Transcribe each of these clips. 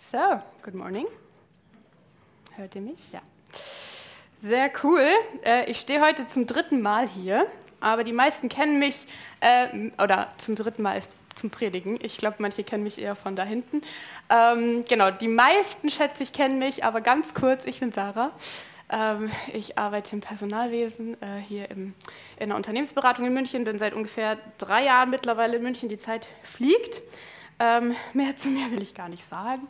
So, good morning. Hört ihr mich? Ja. Sehr cool. Äh, ich stehe heute zum dritten Mal hier, aber die meisten kennen mich, äh, oder zum dritten Mal zum Predigen. Ich glaube, manche kennen mich eher von da hinten. Ähm, genau, die meisten, schätze ich, kennen mich, aber ganz kurz, ich bin Sarah. Ähm, ich arbeite im Personalwesen äh, hier in der Unternehmensberatung in München, bin seit ungefähr drei Jahren mittlerweile in München. Die Zeit fliegt. Ähm, mehr zu mir will ich gar nicht sagen,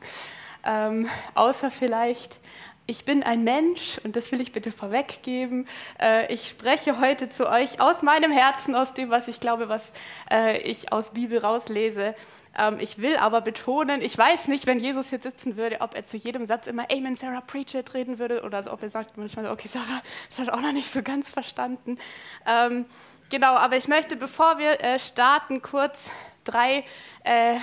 ähm, außer vielleicht, ich bin ein Mensch und das will ich bitte vorweggeben. Äh, ich spreche heute zu euch aus meinem Herzen, aus dem, was ich glaube, was äh, ich aus Bibel rauslese. Ähm, ich will aber betonen, ich weiß nicht, wenn Jesus hier sitzen würde, ob er zu jedem Satz immer Amen, Sarah, preach it reden würde oder ob er sagt manchmal, okay, Sarah, das hat auch noch nicht so ganz verstanden. Ähm, genau, aber ich möchte, bevor wir äh, starten, kurz drei, äh,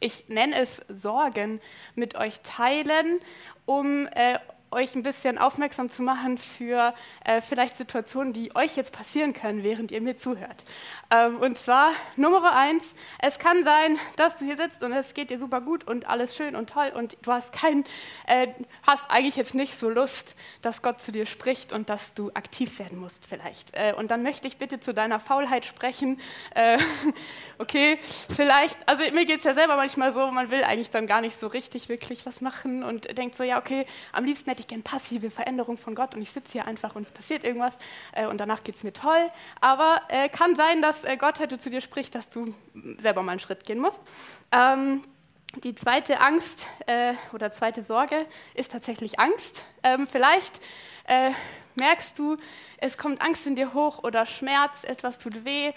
ich nenne es Sorgen, mit euch teilen, um äh, euch ein bisschen aufmerksam zu machen für äh, vielleicht Situationen, die euch jetzt passieren können, während ihr mir zuhört. Ähm, und zwar Nummer eins, es kann sein, dass du hier sitzt und es geht dir super gut und alles schön und toll und du hast kein, äh, hast eigentlich jetzt nicht so Lust, dass Gott zu dir spricht und dass du aktiv werden musst vielleicht. Äh, und dann möchte ich bitte zu deiner Faulheit sprechen. Äh, okay, vielleicht, also mir geht es ja selber manchmal so, man will eigentlich dann gar nicht so richtig wirklich was machen und denkt so, ja okay, am liebsten hätte ich gerne passive Veränderung von Gott und ich sitze hier einfach und es passiert irgendwas äh, und danach geht es mir toll. Aber äh, kann sein, dass äh, Gott heute zu dir spricht, dass du selber mal einen Schritt gehen musst. Ähm, die zweite Angst äh, oder zweite Sorge ist tatsächlich Angst. Ähm, vielleicht äh, merkst du, es kommt Angst in dir hoch oder Schmerz, etwas tut weh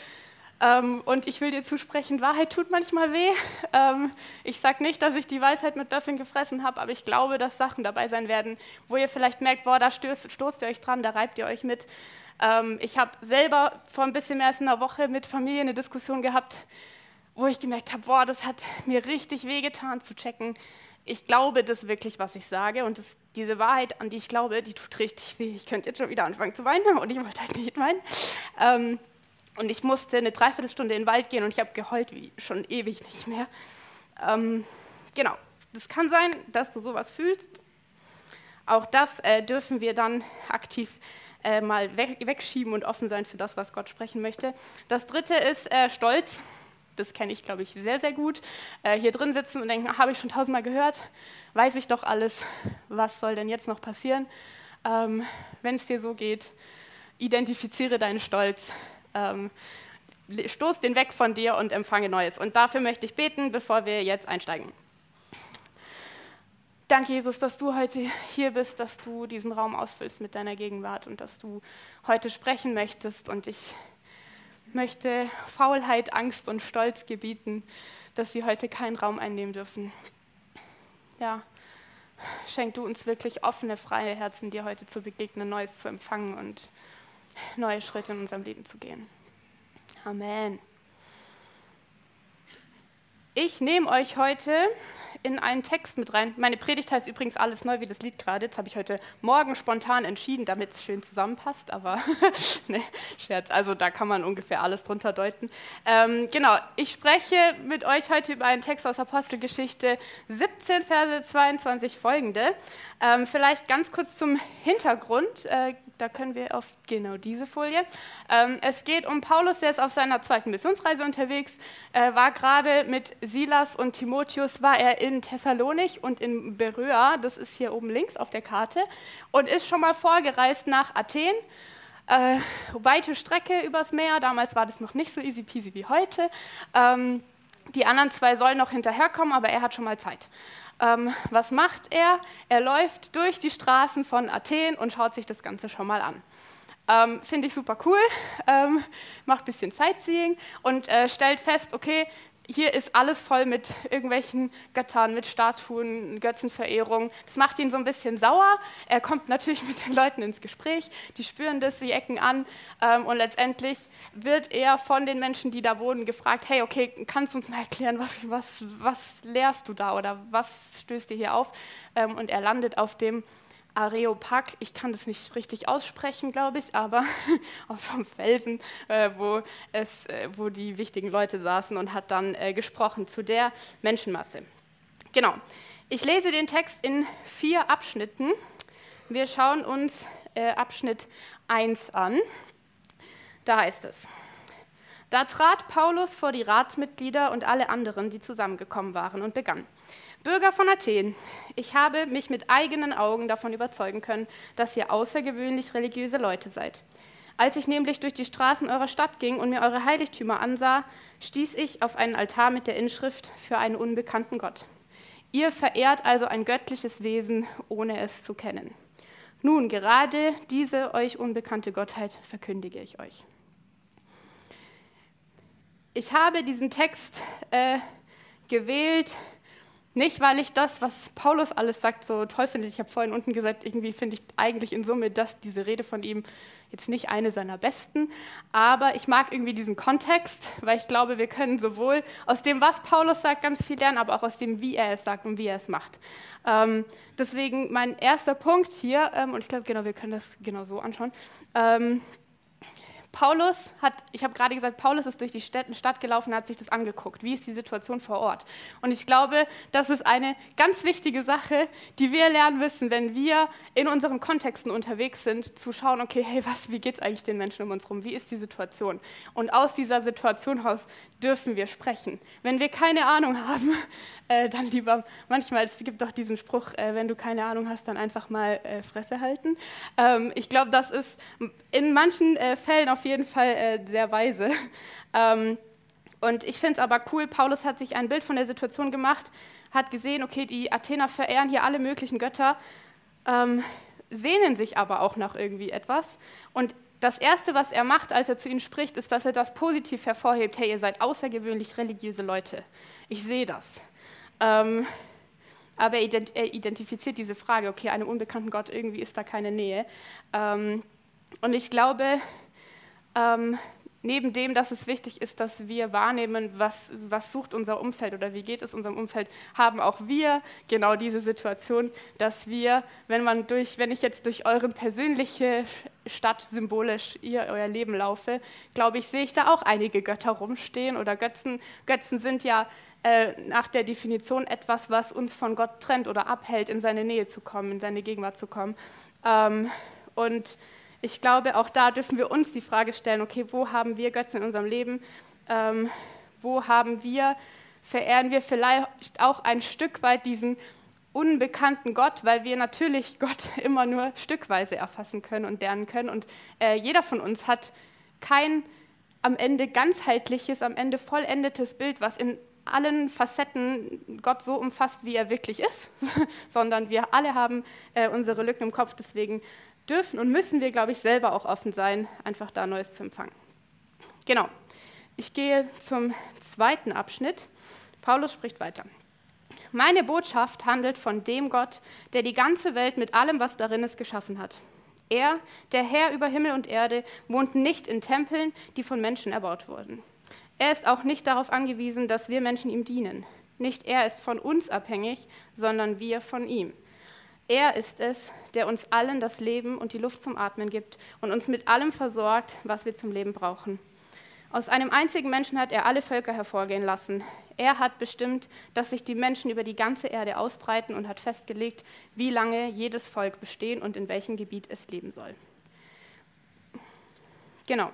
ähm, und ich will dir zusprechen, Wahrheit tut manchmal weh. Ähm, ich sage nicht, dass ich die Weisheit mit Löffeln gefressen habe, aber ich glaube, dass Sachen dabei sein werden, wo ihr vielleicht merkt, boah, da stößt, stoßt ihr euch dran, da reibt ihr euch mit. Ähm, ich habe selber vor ein bisschen mehr als einer Woche mit Familie eine Diskussion gehabt, wo ich gemerkt habe, boah, das hat mir richtig wehgetan zu checken. Ich glaube das wirklich, was ich sage und das, diese Wahrheit, an die ich glaube, die tut richtig weh. Ich könnte jetzt schon wieder anfangen zu weinen und ich wollte halt nicht weinen. Und ich musste eine Dreiviertelstunde in den Wald gehen und ich habe geheult wie schon ewig nicht mehr. Ähm, genau, das kann sein, dass du sowas fühlst. Auch das äh, dürfen wir dann aktiv äh, mal weg, wegschieben und offen sein für das, was Gott sprechen möchte. Das dritte ist äh, Stolz. Das kenne ich, glaube ich, sehr, sehr gut. Äh, hier drin sitzen und denken, habe ich schon tausendmal gehört, weiß ich doch alles, was soll denn jetzt noch passieren? Ähm, Wenn es dir so geht, identifiziere deinen Stolz, ähm, stoß den weg von dir und empfange Neues. Und dafür möchte ich beten, bevor wir jetzt einsteigen. Danke, Jesus, dass du heute hier bist, dass du diesen Raum ausfüllst mit deiner Gegenwart und dass du heute sprechen möchtest. Und ich möchte Faulheit, Angst und Stolz gebieten, dass sie heute keinen Raum einnehmen dürfen. Ja, schenk du uns wirklich offene, freie Herzen, dir heute zu begegnen, Neues zu empfangen und neue Schritte in unserem Leben zu gehen. Amen. Ich nehme euch heute in einen Text mit rein. Meine Predigt heißt übrigens alles neu wie das Lied gerade. Jetzt habe ich heute Morgen spontan entschieden, damit es schön zusammenpasst, aber ne, Scherz. Also da kann man ungefähr alles drunter deuten. Ähm, genau, ich spreche mit euch heute über einen Text aus Apostelgeschichte 17, Verse 22 folgende. Ähm, vielleicht ganz kurz zum Hintergrund. Äh, da können wir auf genau diese Folie. Ähm, es geht um Paulus, der ist auf seiner zweiten Missionsreise unterwegs, äh, war gerade mit Silas und Timotheus, war er in Thessalonich und in Beröa, das ist hier oben links auf der Karte, und ist schon mal vorgereist nach Athen. Äh, weite Strecke übers Meer, damals war das noch nicht so easy peasy wie heute. Ähm, die anderen zwei sollen noch hinterherkommen, aber er hat schon mal Zeit. Ähm, was macht er? Er läuft durch die Straßen von Athen und schaut sich das Ganze schon mal an. Ähm, Finde ich super cool, ähm, macht ein bisschen Sightseeing und äh, stellt fest, okay, hier ist alles voll mit irgendwelchen Göttern, mit Statuen, Götzenverehrung. Das macht ihn so ein bisschen sauer. Er kommt natürlich mit den Leuten ins Gespräch, die spüren das, sie ecken an ähm, und letztendlich wird er von den Menschen, die da wohnen, gefragt, hey, okay, kannst du uns mal erklären, was, was, was lehrst du da oder was stößt dir hier auf? Ähm, und er landet auf dem Areopag, ich kann das nicht richtig aussprechen, glaube ich, aber einem Felsen, äh, wo, es, äh, wo die wichtigen Leute saßen und hat dann äh, gesprochen zu der Menschenmasse. Genau. Ich lese den Text in vier Abschnitten. Wir schauen uns äh, Abschnitt 1 an. Da heißt es. Da trat Paulus vor die Ratsmitglieder und alle anderen, die zusammengekommen waren, und begann. Bürger von Athen, ich habe mich mit eigenen Augen davon überzeugen können, dass ihr außergewöhnlich religiöse Leute seid. Als ich nämlich durch die Straßen eurer Stadt ging und mir eure Heiligtümer ansah, stieß ich auf einen Altar mit der Inschrift für einen unbekannten Gott. Ihr verehrt also ein göttliches Wesen, ohne es zu kennen. Nun, gerade diese euch unbekannte Gottheit verkündige ich euch ich habe diesen Text äh, gewählt, nicht weil ich das, was Paulus alles sagt, so toll finde. Ich habe vorhin unten gesagt, irgendwie finde ich eigentlich in Summe, dass diese Rede von ihm jetzt nicht eine seiner besten, aber ich mag irgendwie diesen Kontext, weil ich glaube, wir können sowohl aus dem, was Paulus sagt, ganz viel lernen, aber auch aus dem, wie er es sagt und wie er es macht. Ähm, deswegen mein erster Punkt hier, ähm, und ich glaube, genau, wir können das genau so anschauen. Ähm, Paulus hat, ich habe gerade gesagt, Paulus ist durch die Stadt gelaufen hat sich das angeguckt. Wie ist die Situation vor Ort? Und ich glaube, das ist eine ganz wichtige Sache, die wir lernen müssen, wenn wir in unseren Kontexten unterwegs sind, zu schauen, okay, hey, was, wie geht es eigentlich den Menschen um uns herum? Wie ist die Situation? Und aus dieser Situation heraus dürfen wir sprechen. Wenn wir keine Ahnung haben, äh, dann lieber manchmal, es gibt doch diesen Spruch, äh, wenn du keine Ahnung hast, dann einfach mal äh, Fresse halten. Ähm, ich glaube, das ist in manchen äh, Fällen auf jeden Fall äh, sehr weise. Ähm, und ich finde es aber cool, Paulus hat sich ein Bild von der Situation gemacht, hat gesehen, okay, die Athener verehren hier alle möglichen Götter, ähm, sehnen sich aber auch nach irgendwie etwas. Und das Erste, was er macht, als er zu ihnen spricht, ist, dass er das positiv hervorhebt. Hey, ihr seid außergewöhnlich religiöse Leute. Ich sehe das. Ähm, aber er identifiziert diese Frage, okay, einem unbekannten Gott, irgendwie ist da keine Nähe. Ähm, und ich glaube, ähm, neben dem, dass es wichtig ist, dass wir wahrnehmen, was, was sucht unser Umfeld oder wie geht es unserem Umfeld, haben auch wir genau diese Situation, dass wir, wenn man durch, wenn ich jetzt durch eure persönliche Stadt symbolisch ihr euer Leben laufe, glaube ich, sehe ich da auch einige Götter rumstehen oder Götzen. Götzen sind ja äh, nach der Definition etwas, was uns von Gott trennt oder abhält, in seine Nähe zu kommen, in seine Gegenwart zu kommen. Ähm, und ich glaube, auch da dürfen wir uns die Frage stellen, okay, wo haben wir Götzen in unserem Leben? Ähm, wo haben wir, verehren wir vielleicht auch ein Stück weit diesen unbekannten Gott, weil wir natürlich Gott immer nur stückweise erfassen können und lernen können. Und äh, jeder von uns hat kein am Ende ganzheitliches, am Ende vollendetes Bild, was in allen Facetten Gott so umfasst, wie er wirklich ist, sondern wir alle haben äh, unsere Lücken im Kopf. Deswegen dürfen und müssen wir, glaube ich, selber auch offen sein, einfach da Neues zu empfangen. Genau. Ich gehe zum zweiten Abschnitt. Paulus spricht weiter. Meine Botschaft handelt von dem Gott, der die ganze Welt mit allem, was darin ist, geschaffen hat. Er, der Herr über Himmel und Erde, wohnt nicht in Tempeln, die von Menschen erbaut wurden. Er ist auch nicht darauf angewiesen, dass wir Menschen ihm dienen. Nicht er ist von uns abhängig, sondern wir von ihm. Er ist es, der uns allen das Leben und die Luft zum Atmen gibt und uns mit allem versorgt, was wir zum Leben brauchen. Aus einem einzigen Menschen hat er alle Völker hervorgehen lassen. Er hat bestimmt, dass sich die Menschen über die ganze Erde ausbreiten und hat festgelegt, wie lange jedes Volk bestehen und in welchem Gebiet es leben soll. Genau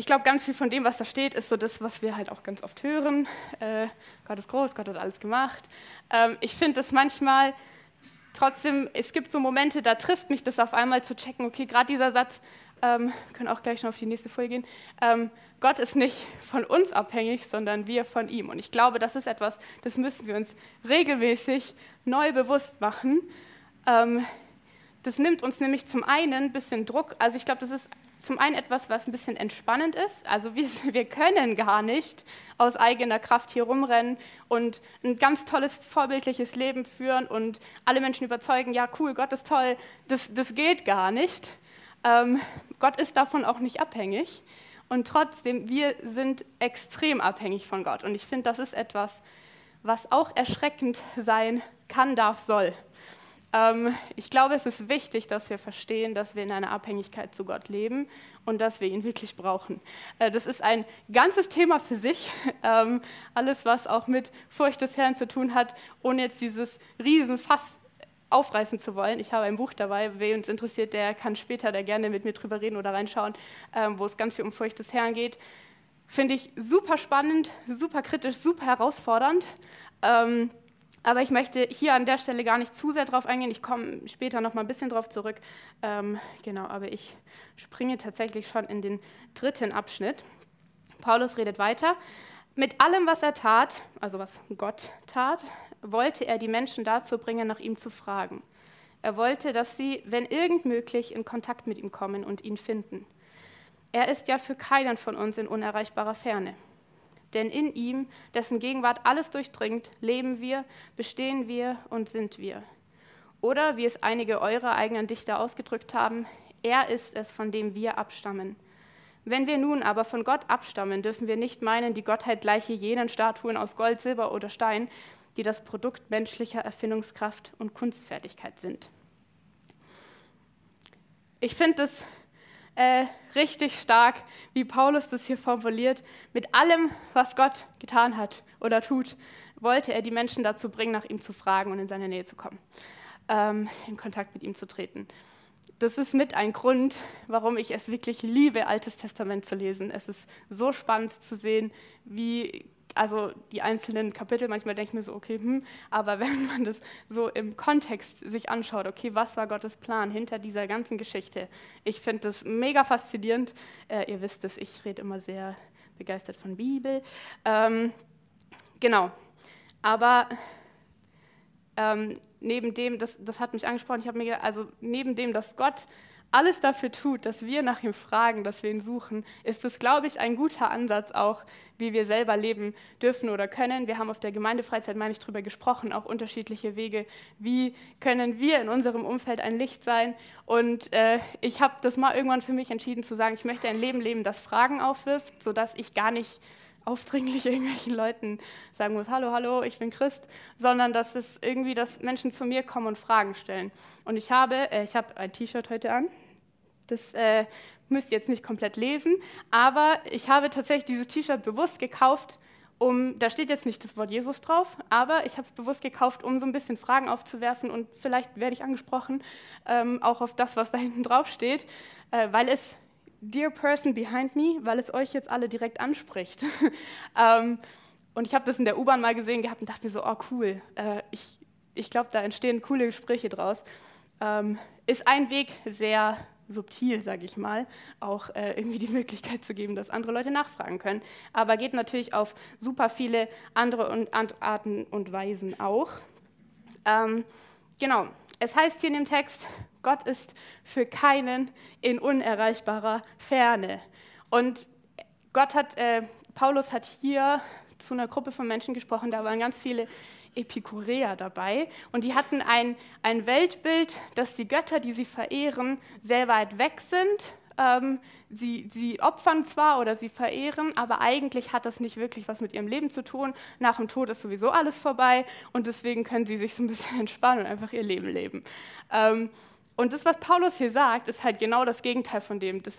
ich glaube, ganz viel von dem, was da steht, ist so das, was wir halt auch ganz oft hören. Äh, Gott ist groß, Gott hat alles gemacht. Ähm, ich finde das manchmal trotzdem, es gibt so Momente, da trifft mich das auf einmal zu checken, okay, gerade dieser Satz, ähm, können auch gleich noch auf die nächste Folie gehen, ähm, Gott ist nicht von uns abhängig, sondern wir von ihm. Und ich glaube, das ist etwas, das müssen wir uns regelmäßig neu bewusst machen. Ähm, das nimmt uns nämlich zum einen ein bisschen Druck, also ich glaube, das ist zum einen etwas, was ein bisschen entspannend ist. Also wir, wir, können gar nicht aus eigener Kraft hier rumrennen und ein ganz tolles, vorbildliches Leben führen und alle Menschen überzeugen, ja cool, Gott ist toll, das, das geht gar nicht. Ähm, Gott ist davon auch nicht abhängig. Und trotzdem, wir sind extrem abhängig von Gott. Und ich finde, das ist etwas, was auch erschreckend sein kann, darf, soll. Ähm, ich glaube, es ist wichtig, dass wir verstehen, dass wir in einer Abhängigkeit zu Gott leben und dass wir ihn wirklich brauchen. Äh, das ist ein ganzes Thema für sich. Ähm, alles, was auch mit Furcht des Herrn zu tun hat, ohne jetzt dieses Riesenfass aufreißen zu wollen. Ich habe ein Buch dabei, wer uns interessiert, der kann später da gerne mit mir drüber reden oder reinschauen, ähm, wo es ganz viel um Furcht des Herrn geht. Finde ich super spannend, super kritisch, super herausfordernd. Ähm, aber ich möchte hier an der Stelle gar nicht zu sehr drauf eingehen. Ich komme später noch mal ein bisschen drauf zurück. Ähm, genau, aber ich springe tatsächlich schon in den dritten Abschnitt. Paulus redet weiter. Mit allem, was er tat, also was Gott tat, wollte er die Menschen dazu bringen, nach ihm zu fragen. Er wollte, dass sie, wenn irgend möglich, in Kontakt mit ihm kommen und ihn finden. Er ist ja für keinen von uns in unerreichbarer Ferne. Denn in ihm, dessen Gegenwart alles durchdringt, leben wir, bestehen wir und sind wir. Oder, wie es einige eurer eigenen Dichter ausgedrückt haben, er ist es, von dem wir abstammen. Wenn wir nun aber von Gott abstammen, dürfen wir nicht meinen, die Gottheit gleiche jenen Statuen aus Gold, Silber oder Stein, die das Produkt menschlicher Erfindungskraft und Kunstfertigkeit sind. Ich finde es äh, richtig stark, wie Paulus das hier formuliert. Mit allem, was Gott getan hat oder tut, wollte er die Menschen dazu bringen, nach ihm zu fragen und in seine Nähe zu kommen, ähm, in Kontakt mit ihm zu treten. Das ist mit ein Grund, warum ich es wirklich liebe, Altes Testament zu lesen. Es ist so spannend zu sehen, wie also die einzelnen Kapitel, manchmal denke ich mir so, okay, hm, aber wenn man das so im Kontext sich anschaut, okay, was war Gottes Plan hinter dieser ganzen Geschichte? Ich finde das mega faszinierend. Äh, ihr wisst es, ich rede immer sehr begeistert von Bibel. Ähm, genau, aber ähm, neben dem, das, das hat mich angesprochen, ich habe mir gedacht, also neben dem, dass Gott alles dafür tut, dass wir nach ihm fragen, dass wir ihn suchen, ist es, glaube ich, ein guter Ansatz auch, wie wir selber leben dürfen oder können. Wir haben auf der Gemeindefreizeit, meine ich, darüber gesprochen, auch unterschiedliche Wege. Wie können wir in unserem Umfeld ein Licht sein? Und äh, ich habe das mal irgendwann für mich entschieden zu sagen, ich möchte ein Leben leben, das Fragen aufwirft, sodass ich gar nicht aufdringlich irgendwelchen Leuten sagen muss, hallo, hallo, ich bin Christ, sondern dass es irgendwie, dass Menschen zu mir kommen und Fragen stellen. Und ich habe, äh, ich habe ein T-Shirt heute an, das äh, müsst ihr jetzt nicht komplett lesen, aber ich habe tatsächlich dieses T-Shirt bewusst gekauft, um, da steht jetzt nicht das Wort Jesus drauf, aber ich habe es bewusst gekauft, um so ein bisschen Fragen aufzuwerfen und vielleicht werde ich angesprochen, ähm, auch auf das, was da hinten drauf steht, äh, weil es Dear Person Behind Me, weil es euch jetzt alle direkt anspricht. ähm, und ich habe das in der U-Bahn mal gesehen gehabt und dachte mir so, oh cool, äh, ich, ich glaube, da entstehen coole Gespräche draus. Ähm, ist ein Weg sehr subtil, sage ich mal, auch äh, irgendwie die Möglichkeit zu geben, dass andere Leute nachfragen können. Aber geht natürlich auf super viele andere und, Arten und Weisen auch. Ähm, genau, es heißt hier in dem Text, Gott ist für keinen in unerreichbarer Ferne. Und Gott hat, äh, Paulus hat hier zu einer Gruppe von Menschen gesprochen, da waren ganz viele Epikureer dabei und die hatten ein, ein Weltbild, dass die Götter, die sie verehren, sehr weit weg sind, ähm, sie, sie opfern zwar oder sie verehren, aber eigentlich hat das nicht wirklich was mit ihrem Leben zu tun. Nach dem Tod ist sowieso alles vorbei und deswegen können sie sich so ein bisschen entspannen und einfach ihr Leben leben. Ähm, und das, was Paulus hier sagt, ist halt genau das Gegenteil von dem. Das,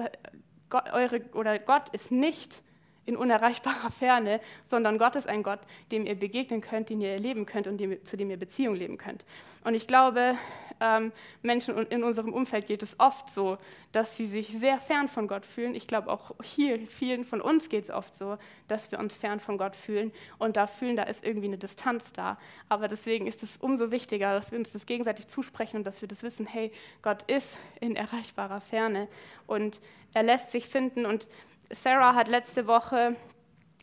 Gott, eure, oder Gott ist nicht in unerreichbarer Ferne, sondern Gott ist ein Gott, dem ihr begegnen könnt, den ihr erleben könnt und dem, zu dem ihr Beziehung leben könnt. Und ich glaube, ähm, Menschen in unserem Umfeld geht es oft so, dass sie sich sehr fern von Gott fühlen. Ich glaube, auch hier, vielen von uns geht es oft so, dass wir uns fern von Gott fühlen und da fühlen, da ist irgendwie eine Distanz da. Aber deswegen ist es umso wichtiger, dass wir uns das gegenseitig zusprechen und dass wir das wissen, hey, Gott ist in erreichbarer Ferne und er lässt sich finden und Sarah hat letzte Woche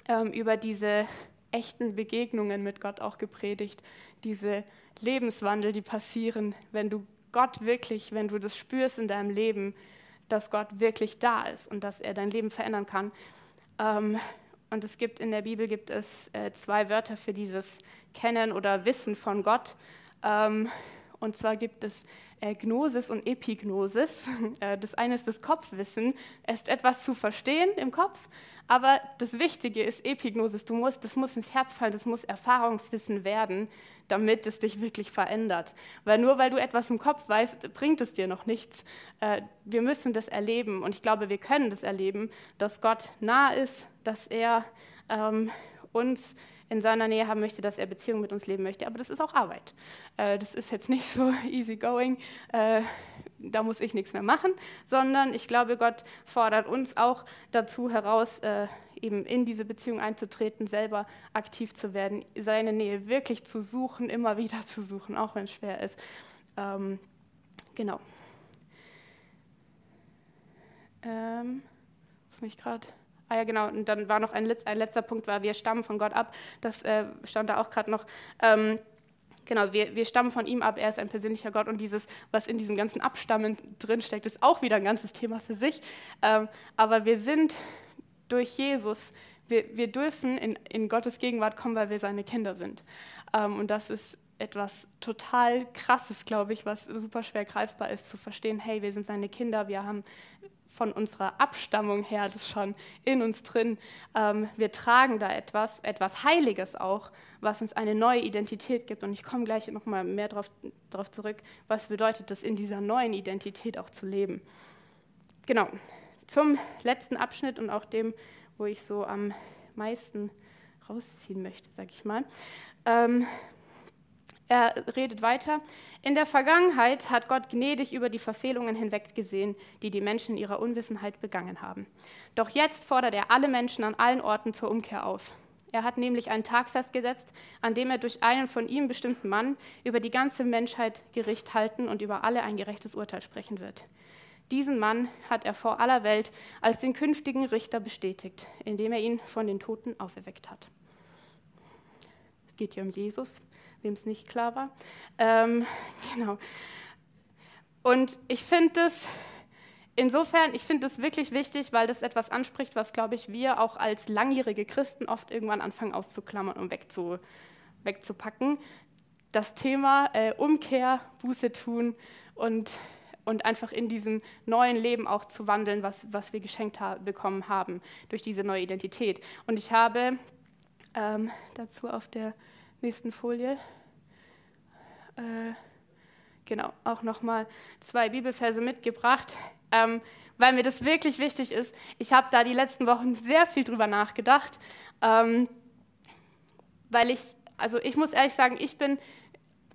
ähm, über diese echten Begegnungen mit Gott auch gepredigt, diese Lebenswandel, die passieren, wenn du Gott wirklich, wenn du das spürst in deinem Leben, dass Gott wirklich da ist und dass er dein Leben verändern kann. Ähm, und es gibt in der Bibel gibt es äh, zwei Wörter für dieses Kennen oder Wissen von Gott. Ähm, Und zwar gibt es Gnosis und Epignosis. Äh, das eine ist das Kopfwissen, es ist etwas zu verstehen im Kopf, aber das Wichtige ist Epignosis. Du musst, das muss ins Herz fallen, das muss Erfahrungswissen werden, damit es dich wirklich verändert. Weil nur weil du etwas im Kopf weißt, bringt es dir noch nichts. Äh, wir müssen das erleben und ich glaube, wir können das erleben, dass Gott nah ist, dass er ähm, uns in seiner Nähe haben möchte, dass er Beziehungen mit uns leben möchte. Aber das ist auch Arbeit. Äh, das ist jetzt nicht so easy going, äh, da muss ich nichts mehr machen, sondern ich glaube, Gott fordert uns auch dazu heraus, äh, eben in diese Beziehung einzutreten, selber aktiv zu werden, seine Nähe wirklich zu suchen, immer wieder zu suchen, auch wenn es schwer ist. Ähm, genau. Ähm, muss mich gerade Ah ja, genau. Und dann war noch ein, Letz-, ein letzter Punkt, war, wir stammen von Gott ab. Das äh, stand da auch gerade noch. Ähm, genau, wir, wir stammen von ihm ab. Er ist ein persönlicher Gott. Und dieses, was in diesem ganzen Abstammen drinsteckt, ist auch wieder ein ganzes Thema für sich. Ähm, aber wir sind durch Jesus, wir, wir dürfen in, in Gottes Gegenwart kommen, weil wir seine Kinder sind. Ähm, und das ist etwas total Krasses, glaube ich, was super schwer greifbar ist, zu verstehen, hey, wir sind seine Kinder, wir haben von unserer Abstammung her das schon in uns drin. Ähm, wir tragen da etwas, etwas Heiliges auch, was uns eine neue Identität gibt. Und ich komme gleich nochmal mehr darauf zurück, was bedeutet es, in dieser neuen Identität auch zu leben. Genau, zum letzten Abschnitt und auch dem, wo ich so am meisten rausziehen möchte, sage ich mal. Ähm, er redet weiter. In der Vergangenheit hat Gott gnädig über die Verfehlungen hinweggesehen, die die Menschen in ihrer Unwissenheit begangen haben. Doch jetzt fordert er alle Menschen an allen Orten zur Umkehr auf. Er hat nämlich einen Tag festgesetzt, an dem er durch einen von ihm bestimmten Mann über die ganze Menschheit Gericht halten und über alle ein gerechtes Urteil sprechen wird. Diesen Mann hat er vor aller Welt als den künftigen Richter bestätigt, indem er ihn von den Toten auferweckt hat. Es geht hier um Jesus, wem es nicht klar war. Ähm, genau. Und ich finde das insofern, ich finde das wirklich wichtig, weil das etwas anspricht, was, glaube ich, wir auch als langjährige Christen oft irgendwann anfangen auszuklammern und wegzu, wegzupacken. Das Thema äh, Umkehr, Buße tun und, und einfach in diesem neuen Leben auch zu wandeln, was, was wir geschenkt ha bekommen haben durch diese neue Identität. Und ich habe ähm, dazu auf der nächsten Folie. Äh, genau, auch nochmal zwei Bibelverse mitgebracht, ähm, weil mir das wirklich wichtig ist. Ich habe da die letzten Wochen sehr viel drüber nachgedacht, ähm, weil ich, also ich muss ehrlich sagen, ich bin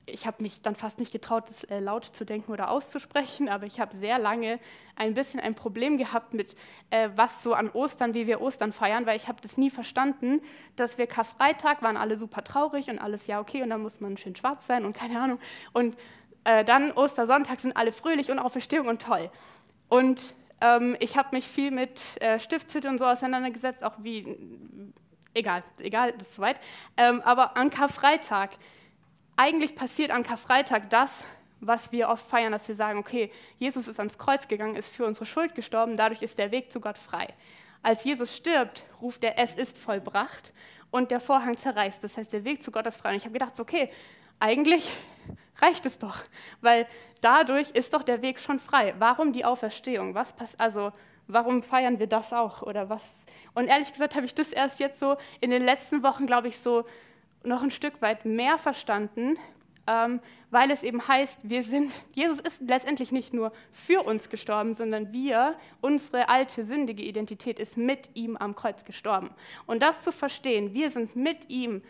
ich habe mich dann fast nicht getraut, das äh, laut zu denken oder auszusprechen, aber ich habe sehr lange ein bisschen ein Problem gehabt mit, äh, was so an Ostern, wie wir Ostern feiern, weil ich habe das nie verstanden, dass wir Karfreitag waren alle super traurig und alles ja okay und dann muss man schön schwarz sein und keine Ahnung und äh, dann Ostersonntag sind alle fröhlich und Auferstehung und toll. Und ähm, ich habe mich viel mit äh, Stiftshütte und so auseinandergesetzt, auch wie, egal, egal, das ist zu weit, ähm, aber an Karfreitag eigentlich passiert an Karfreitag das, was wir oft feiern, dass wir sagen, okay, Jesus ist ans Kreuz gegangen, ist für unsere Schuld gestorben, dadurch ist der Weg zu Gott frei. Als Jesus stirbt, ruft er, es ist vollbracht und der Vorhang zerreißt. Das heißt, der Weg zu Gott ist frei. Und ich habe gedacht, okay, eigentlich reicht es doch, weil dadurch ist doch der Weg schon frei. Warum die Auferstehung? Was passt also? Warum feiern wir das auch oder was? Und ehrlich gesagt habe ich das erst jetzt so in den letzten Wochen, glaube ich, so noch ein Stück weit mehr verstanden, ähm, weil es eben heißt, wir sind, Jesus ist letztendlich nicht nur für uns gestorben, sondern wir, unsere alte sündige Identität ist mit ihm am Kreuz gestorben. Und das zu verstehen, wir sind mit ihm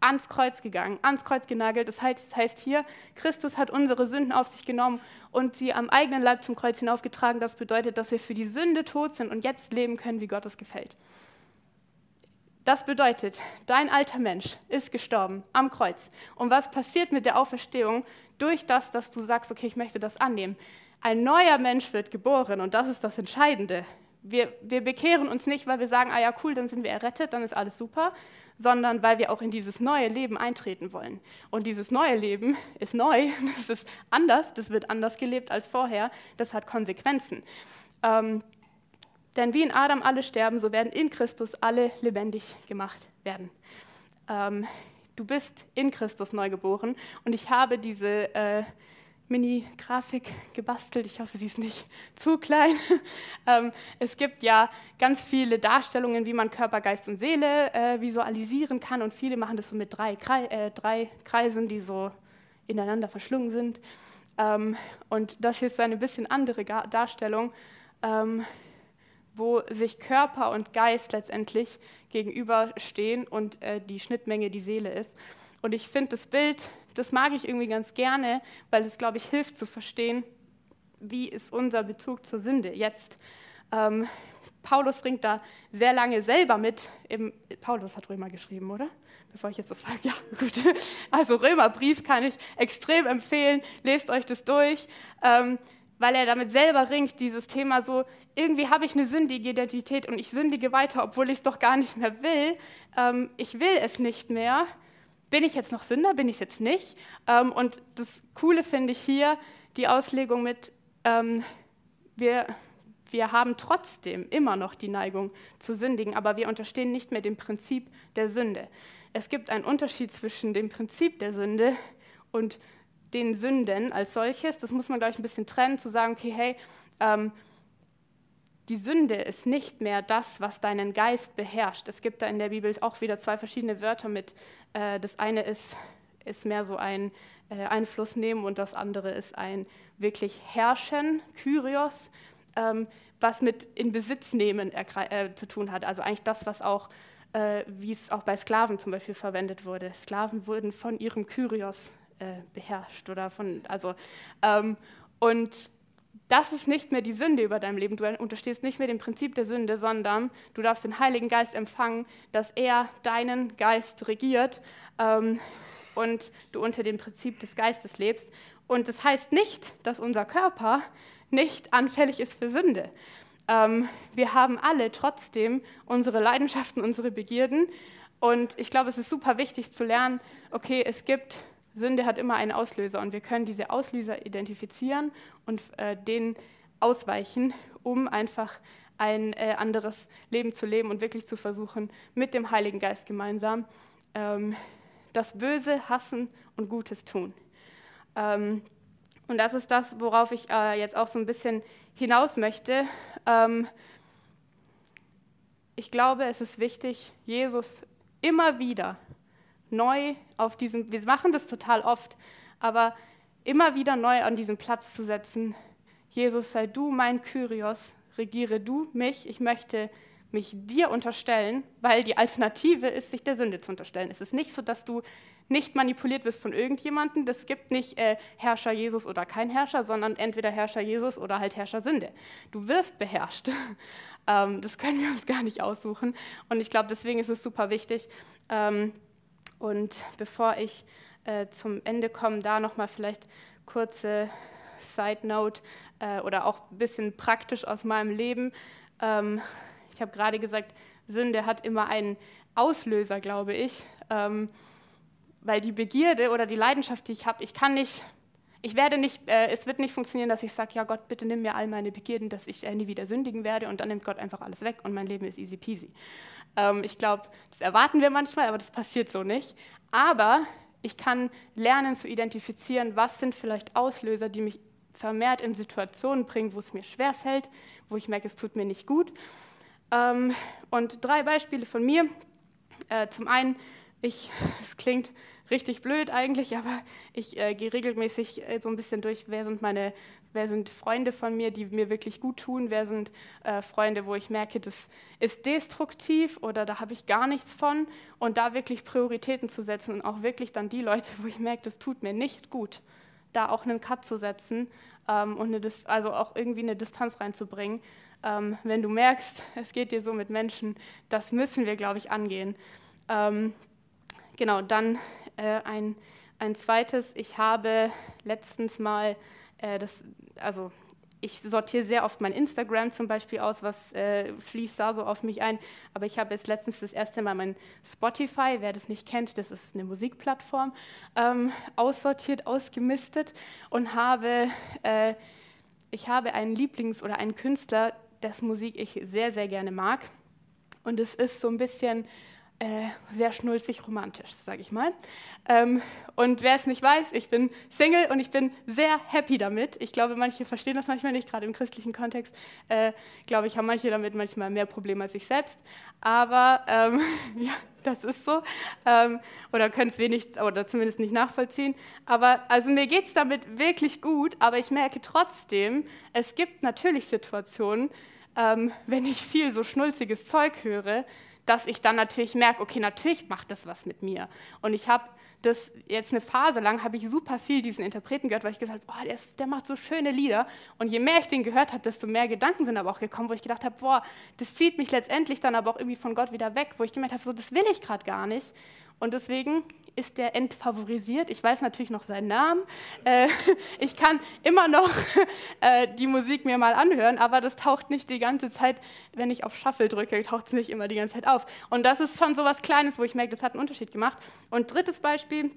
ans Kreuz gegangen, ans Kreuz genagelt. Das heißt, das heißt hier, Christus hat unsere Sünden auf sich genommen und sie am eigenen Leib zum Kreuz hinaufgetragen. Das bedeutet, dass wir für die Sünde tot sind und jetzt leben können, wie Gott es gefällt. Das bedeutet, dein alter Mensch ist gestorben am Kreuz. Und was passiert mit der Auferstehung? Durch das, dass du sagst, okay, ich möchte das annehmen. Ein neuer Mensch wird geboren und das ist das Entscheidende. Wir, wir bekehren uns nicht, weil wir sagen, ah ja, cool, dann sind wir errettet, dann ist alles super, sondern weil wir auch in dieses neue Leben eintreten wollen. Und dieses neue Leben ist neu, das ist anders, das wird anders gelebt als vorher, das hat Konsequenzen. Ähm, denn wie in Adam alle sterben, so werden in Christus alle lebendig gemacht werden. Ähm, du bist in Christus neu geboren und ich habe diese, äh, Mini-Grafik gebastelt. Ich hoffe, sie ist nicht zu klein. ähm, es gibt ja ganz viele Darstellungen, wie man Körper, Geist und Seele äh, visualisieren kann. Und viele machen das so mit drei, Krei äh, drei Kreisen, die so ineinander verschlungen sind. Ähm, und das hier ist eine bisschen andere Ga Darstellung, ähm, wo sich Körper und Geist letztendlich gegenüberstehen und äh, die Schnittmenge die Seele ist. Und ich finde das Bild das mag ich irgendwie ganz gerne, weil es, glaube ich, hilft zu verstehen, wie ist unser Bezug zur Sünde jetzt. Ähm, Paulus ringt da sehr lange selber mit. Im, Paulus hat Römer geschrieben, oder? Bevor ich jetzt was sage, ja, gut. Also Römerbrief kann ich extrem empfehlen. Lest euch das durch, ähm, weil er damit selber ringt, dieses Thema so, irgendwie habe ich eine sündige Identität und ich sündige weiter, obwohl ich es doch gar nicht mehr will. Ähm, ich will es nicht mehr bin ich jetzt noch Sünder, bin ich es jetzt nicht? Ähm, und das Coole finde ich hier, die Auslegung mit, ähm, wir, wir haben trotzdem immer noch die Neigung zu sündigen, aber wir unterstehen nicht mehr dem Prinzip der Sünde. Es gibt einen Unterschied zwischen dem Prinzip der Sünde und den Sünden als solches. Das muss man, glaube ich, ein bisschen trennen, zu sagen, okay, hey, ähm, die Sünde ist nicht mehr das, was deinen Geist beherrscht. Es gibt da in der Bibel auch wieder zwei verschiedene Wörter mit. Äh, das eine ist, ist mehr so ein äh, Einfluss nehmen und das andere ist ein wirklich Herrschen, Kyrios, ähm, was mit in Besitz nehmen äh, zu tun hat. Also eigentlich das, was auch, wie es auch bei Sklaven zum Beispiel verwendet wurde. Sklaven wurden von ihrem Kyrios beherrscht oder von, also, ähm, und das ist nicht mehr die Sünde über deinem Leben. Du unterstehst nicht mehr dem Prinzip der Sünde, sondern du darfst den Heiligen Geist empfangen, dass er deinen Geist regiert ähm, und du unter dem Prinzip des Geistes lebst. Und das heißt nicht, dass unser Körper nicht anfällig ist für Sünde. Ähm, wir haben alle trotzdem unsere Leidenschaften, unsere Begierden. Und ich glaube, es ist super wichtig zu lernen, okay, es gibt Sünde hat immer einen Auslöser und wir können diese Auslöser identifizieren und äh, denen ausweichen, um einfach ein äh, anderes Leben zu leben und wirklich zu versuchen, mit dem Heiligen Geist gemeinsam ähm, das Böse hassen und Gutes tun. Ähm, und das ist das, worauf ich äh, jetzt auch so ein bisschen hinaus möchte. Ähm, ich glaube, es ist wichtig, Jesus immer wieder neu auf diesem, wir machen das total oft, aber immer wieder neu an diesen Platz zu setzen. Jesus, sei du mein Kyrios, regiere du mich, ich möchte mich dir unterstellen, weil die Alternative ist, sich der Sünde zu unterstellen. Es ist nicht so, dass du nicht manipuliert wirst von irgendjemandem. Es gibt nicht äh, Herrscher Jesus oder kein Herrscher, sondern entweder Herrscher Jesus oder halt Herrscher Sünde. Du wirst beherrscht. ähm, das können wir uns gar nicht aussuchen. Und ich glaube, deswegen ist es super wichtig, ähm, und bevor ich äh, zum Ende komme, da nochmal vielleicht kurze Side Note äh, oder auch ein bisschen praktisch aus meinem Leben. Ähm, ich habe gerade gesagt, Sünde hat immer einen Auslöser, glaube ich, ähm, weil die Begierde oder die Leidenschaft, die ich habe, ich kann nicht, ich werde nicht, äh, es wird nicht funktionieren, dass ich sage, ja Gott, bitte nimm mir all meine Begierden, dass ich äh, nie wieder sündigen werde und dann nimmt Gott einfach alles weg und mein Leben ist easy peasy. Ähm, ich glaube, das erwarten wir manchmal, aber das passiert so nicht. Aber ich kann lernen zu identifizieren, was sind vielleicht Auslöser, die mich vermehrt in Situationen bringen, wo es mir schwerfällt, wo ich merke, es tut mir nicht gut. Ähm, und drei Beispiele von mir. Äh, zum einen, ich, es klingt richtig blöd eigentlich, aber ich äh, gehe regelmäßig äh, so ein bisschen durch, wer sind meine Wer sind Freunde von mir, die mir wirklich gut tun? Wer sind äh, Freunde, wo ich merke, das ist destruktiv oder da habe ich gar nichts von? Und da wirklich Prioritäten zu setzen und auch wirklich dann die Leute, wo ich merke, das tut mir nicht gut, da auch einen Cut zu setzen ähm, und eine, also auch irgendwie eine Distanz reinzubringen. Ähm, wenn du merkst, es geht dir so mit Menschen, das müssen wir, glaube ich, angehen. Ähm, genau, dann äh, ein, ein zweites. Ich habe letztens mal äh, das, also ich sortiere sehr oft mein Instagram zum Beispiel aus, was äh, fließt da so auf mich ein. Aber ich habe jetzt letztens das erste Mal mein Spotify, wer das nicht kennt, das ist eine Musikplattform, ähm, aussortiert, ausgemistet und habe, äh, ich habe einen Lieblings- oder einen Künstler, dessen Musik ich sehr, sehr gerne mag. Und es ist so ein bisschen äh, sehr schnulzig romantisch, sage ich mal. Ähm, und wer es nicht weiß, ich bin Single und ich bin sehr happy damit. Ich glaube, manche verstehen das manchmal nicht, gerade im christlichen Kontext. Äh, glaube ich, haben manche damit manchmal mehr Probleme als ich selbst. Aber ähm, ja, das ist so. Ähm, oder können es wenig oder zumindest nicht nachvollziehen. Aber also mir geht es damit wirklich gut, aber ich merke trotzdem, es gibt natürlich Situationen, ähm, wenn ich viel so schnulziges Zeug höre, dass ich dann natürlich merke, okay, natürlich macht das was mit mir. Und ich habe das jetzt eine Phase lang, habe ich super viel diesen Interpreten gehört, weil ich gesagt habe, der, der macht so schöne Lieder. Und je mehr ich den gehört habe, desto mehr Gedanken sind aber auch gekommen, wo ich gedacht habe, boah, das zieht mich letztendlich dann aber auch irgendwie von Gott wieder weg, wo ich gemerkt habe, so, das will ich gerade gar nicht. Und deswegen ist der entfavorisiert. Ich weiß natürlich noch seinen Namen. Äh, ich kann immer noch äh, die Musik mir mal anhören, aber das taucht nicht die ganze Zeit, wenn ich auf Shuffle drücke, taucht es nicht immer die ganze Zeit auf. Und das ist schon so was Kleines, wo ich merke, das hat einen Unterschied gemacht. Und drittes Beispiel,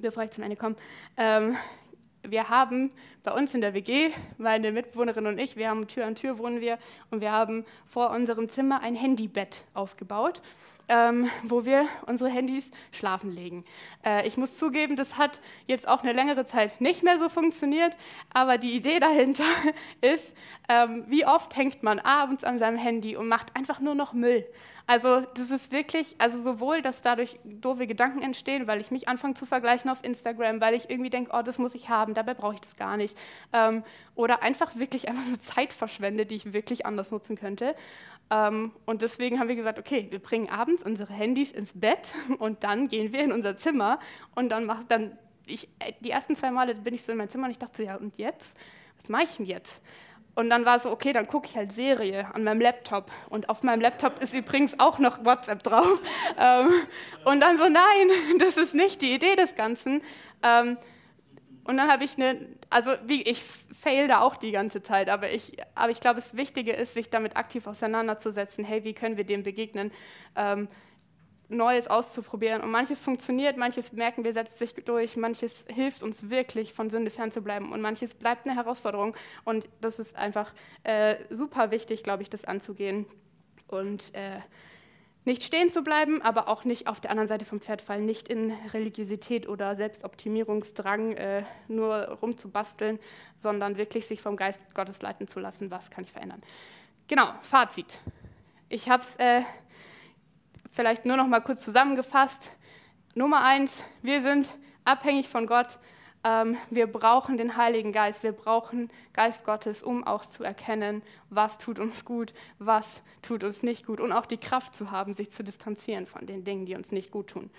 bevor ich zum Ende komme. Ähm, wir haben bei uns in der WG, meine Mitbewohnerin und ich, wir haben Tür an Tür wohnen wir und wir haben vor unserem Zimmer ein Handybett aufgebaut ähm, wo wir unsere Handys schlafen legen. Äh, ich muss zugeben, das hat jetzt auch eine längere Zeit nicht mehr so funktioniert, aber die Idee dahinter ist, ähm, wie oft hängt man abends an seinem Handy und macht einfach nur noch Müll. Also das ist wirklich, also sowohl, dass dadurch doofe Gedanken entstehen, weil ich mich anfange zu vergleichen auf Instagram, weil ich irgendwie denke, oh, das muss ich haben, dabei brauche ich das gar nicht. Ähm, oder einfach wirklich einfach nur Zeit verschwende, die ich wirklich anders nutzen könnte. Ähm, und deswegen haben wir gesagt, okay, wir bringen abends unsere Handys ins Bett und dann gehen wir in unser Zimmer und dann macht dann ich, die ersten zwei Male bin ich so in mein Zimmer und ich dachte so, ja, und jetzt? Was mache ich denn jetzt? Und dann war so, okay, dann gucke ich halt Serie an meinem Laptop. Und auf meinem Laptop ist übrigens auch noch WhatsApp drauf. Ähm, und dann so, nein, das ist nicht die Idee des Ganzen. Ähm, und dann habe ich eine, also wie, ich fail da auch die ganze Zeit, aber ich, aber ich glaube, das Wichtige ist, sich damit aktiv auseinanderzusetzen. Hey, wie können wir dem begegnen? Ähm, Neues auszuprobieren. Und manches funktioniert, manches merken wir, setzt sich durch, manches hilft uns wirklich, von Sünde fernzubleiben und manches bleibt eine Herausforderung. Und das ist einfach äh, super wichtig, glaube ich, das anzugehen. Und äh, nicht stehen zu bleiben, aber auch nicht auf der anderen Seite vom Pferd fallen, nicht in Religiosität oder Selbstoptimierungsdrang äh, nur rumzubasteln, sondern wirklich sich vom Geist Gottes leiten zu lassen, was kann ich verändern. Genau, Fazit. Ich habe es äh, vielleicht nur noch mal kurz zusammengefasst. Nummer eins, wir sind abhängig von Gott. Ähm, wir brauchen den Heiligen Geist, wir brauchen Geist Gottes, um auch zu erkennen, was tut uns gut, was tut uns nicht gut und auch die Kraft zu haben, sich zu distanzieren von den Dingen, die uns nicht gut tun.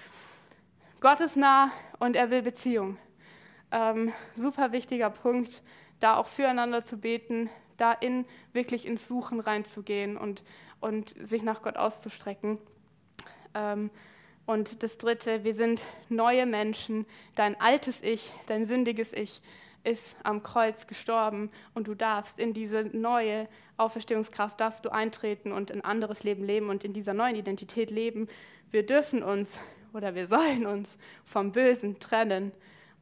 Gott ist nah und er will Beziehung. Ähm, super wichtiger Punkt, da auch füreinander zu beten, da in, wirklich ins Suchen reinzugehen und, und sich nach Gott auszustrecken. Ähm, und das Dritte, wir sind neue Menschen. Dein altes Ich, dein sündiges Ich ist am Kreuz gestorben und du darfst in diese neue Auferstehungskraft, darfst du eintreten und ein anderes Leben leben und in dieser neuen Identität leben. Wir dürfen uns oder wir sollen uns vom Bösen trennen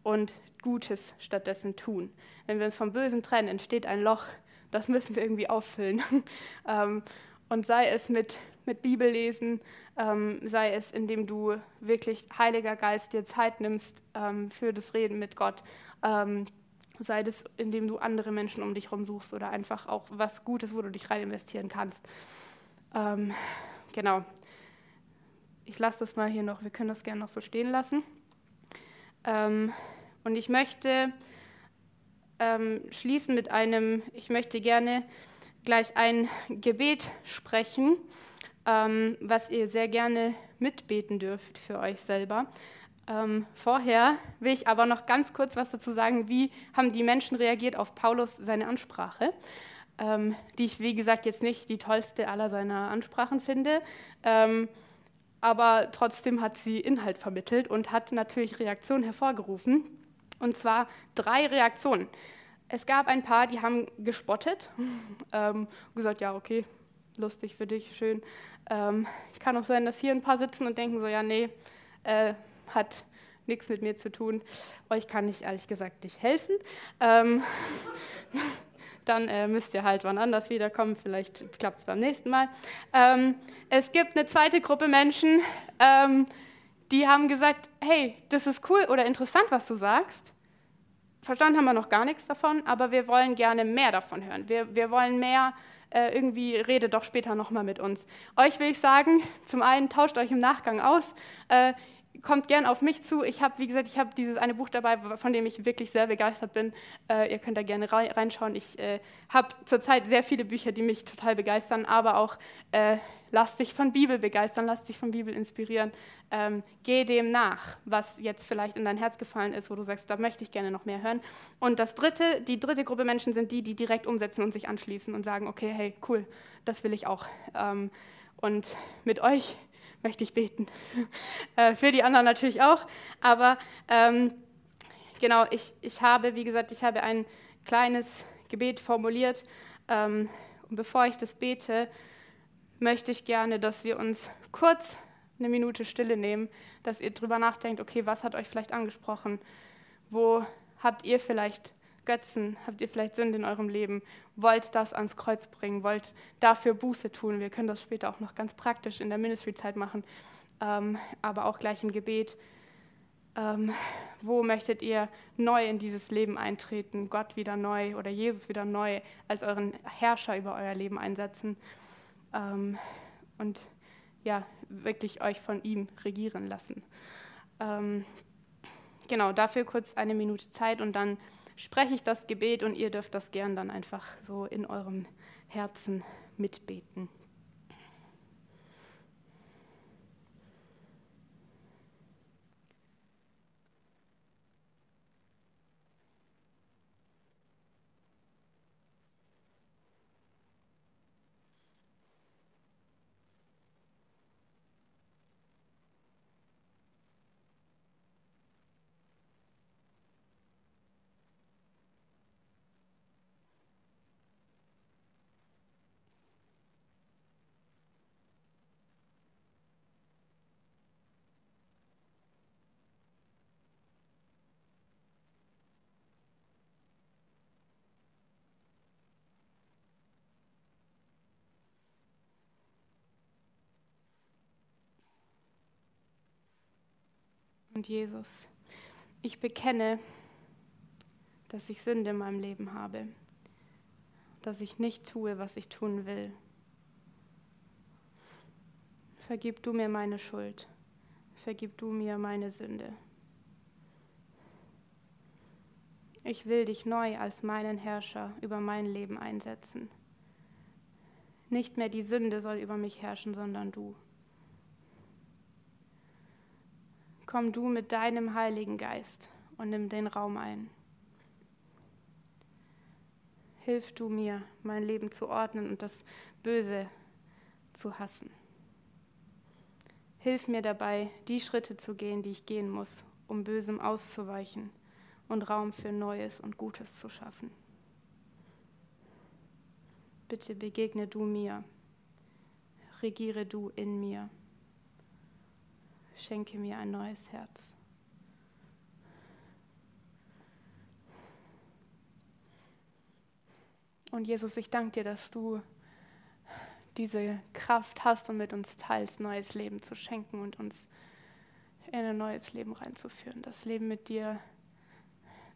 und Gutes stattdessen tun. Wenn wir uns vom Bösen trennen, entsteht ein Loch, das müssen wir irgendwie auffüllen. Ähm, und sei es mit, mit Bibellesen, ähm, sei es, indem du wirklich, Heiliger Geist, dir Zeit nimmst ähm, für das Reden mit Gott, ähm, sei es, indem du andere Menschen um dich herum suchst oder einfach auch was Gutes, wo du dich rein investieren kannst. Ähm, genau. Ich lasse das mal hier noch, wir können das gerne noch so stehen lassen. Ähm, und ich möchte ähm, schließen mit einem, ich möchte gerne gleich ein Gebet sprechen ähm, was ihr sehr gerne mitbeten dürft für euch selber. Ähm, vorher will ich aber noch ganz kurz was dazu sagen, wie haben die Menschen reagiert auf Paulus seine Ansprache, ähm, die ich, wie gesagt, jetzt nicht die tollste aller seiner Ansprachen finde, ähm, aber trotzdem hat sie Inhalt vermittelt und hat natürlich Reaktionen hervorgerufen, und zwar drei Reaktionen. Es gab ein paar, die haben gespottet, ähm, gesagt, ja, okay, lustig für dich, schön. Ähm, kann auch sein, dass hier ein paar sitzen und denken so, ja, nee, äh, hat nichts mit mir zu tun. Euch kann ich ehrlich gesagt nicht helfen. Ähm, dann äh, müsst ihr halt wann anders wiederkommen. Vielleicht klappt es beim nächsten Mal. Ähm, es gibt eine zweite Gruppe Menschen, ähm, die haben gesagt, hey, das ist cool oder interessant, was du sagst. Verstanden haben wir noch gar nichts davon, aber wir wollen gerne mehr davon hören. Wir, wir wollen mehr, äh, irgendwie rede doch später nochmal mit uns. Euch will ich sagen, zum einen tauscht euch im Nachgang aus. Äh, kommt gern auf mich zu. Ich habe, wie gesagt, ich habe dieses eine Buch dabei, von dem ich wirklich sehr begeistert bin. Äh, ihr könnt da gerne reinschauen. Ich äh, habe zurzeit sehr viele Bücher, die mich total begeistern, aber auch äh, lass dich von Bibel begeistern, lass dich von Bibel inspirieren. Ähm, geh dem nach, was jetzt vielleicht in dein Herz gefallen ist, wo du sagst, da möchte ich gerne noch mehr hören. Und das dritte, die dritte Gruppe Menschen sind die, die direkt umsetzen und sich anschließen und sagen, okay, hey, cool, das will ich auch. Ähm, und mit euch möchte ich beten. Äh, für die anderen natürlich auch. Aber ähm, genau, ich, ich habe, wie gesagt, ich habe ein kleines Gebet formuliert. Ähm, und bevor ich das bete, möchte ich gerne, dass wir uns kurz eine Minute Stille nehmen, dass ihr drüber nachdenkt, okay, was hat euch vielleicht angesprochen? Wo habt ihr vielleicht Götzen? Habt ihr vielleicht Sünde in eurem Leben? Wollt das ans Kreuz bringen? Wollt dafür Buße tun? Wir können das später auch noch ganz praktisch in der Ministry-Zeit machen, ähm, aber auch gleich im Gebet. Ähm, wo möchtet ihr neu in dieses Leben eintreten? Gott wieder neu oder Jesus wieder neu als euren Herrscher über euer Leben einsetzen? Ähm, und ja, wirklich euch von ihm regieren lassen. Ähm, genau, dafür kurz eine Minute Zeit und dann spreche ich das Gebet und ihr dürft das gern dann einfach so in eurem Herzen mitbeten. Und Jesus, ich bekenne, dass ich Sünde in meinem Leben habe, dass ich nicht tue, was ich tun will. Vergib du mir meine Schuld, vergib du mir meine Sünde. Ich will dich neu als meinen Herrscher über mein Leben einsetzen. Nicht mehr die Sünde soll über mich herrschen, sondern du. Komm du mit deinem Heiligen Geist und nimm den Raum ein. Hilf du mir, mein Leben zu ordnen und das Böse zu hassen. Hilf mir dabei, die Schritte zu gehen, die ich gehen muss, um Bösem auszuweichen und Raum für Neues und Gutes zu schaffen. Bitte begegne du mir, regiere du in mir schenke mir ein neues Herz. Und Jesus, ich danke dir, dass du diese Kraft hast und mit uns teilst, neues Leben zu schenken und uns in ein neues Leben reinzuführen. Das Leben mit dir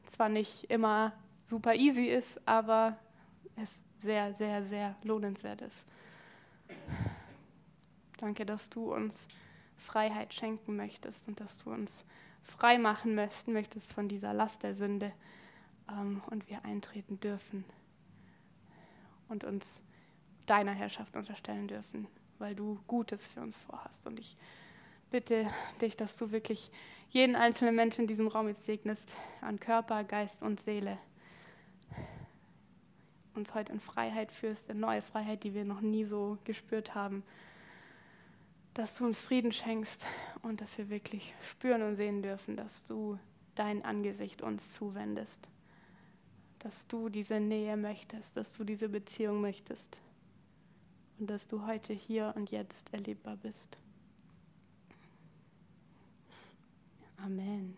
zwar nicht immer super easy ist, aber es sehr, sehr, sehr lohnenswert ist. Danke, dass du uns Freiheit schenken möchtest und dass du uns frei machen möchtest von dieser Last der Sünde ähm, und wir eintreten dürfen und uns deiner Herrschaft unterstellen dürfen, weil du Gutes für uns vorhast. Und ich bitte dich, dass du wirklich jeden einzelnen Menschen in diesem Raum jetzt segnest, an Körper, Geist und Seele. Uns heute in Freiheit führst, in neue Freiheit, die wir noch nie so gespürt haben dass du uns Frieden schenkst und dass wir wirklich spüren und sehen dürfen, dass du dein Angesicht uns zuwendest, dass du diese Nähe möchtest, dass du diese Beziehung möchtest und dass du heute hier und jetzt erlebbar bist. Amen.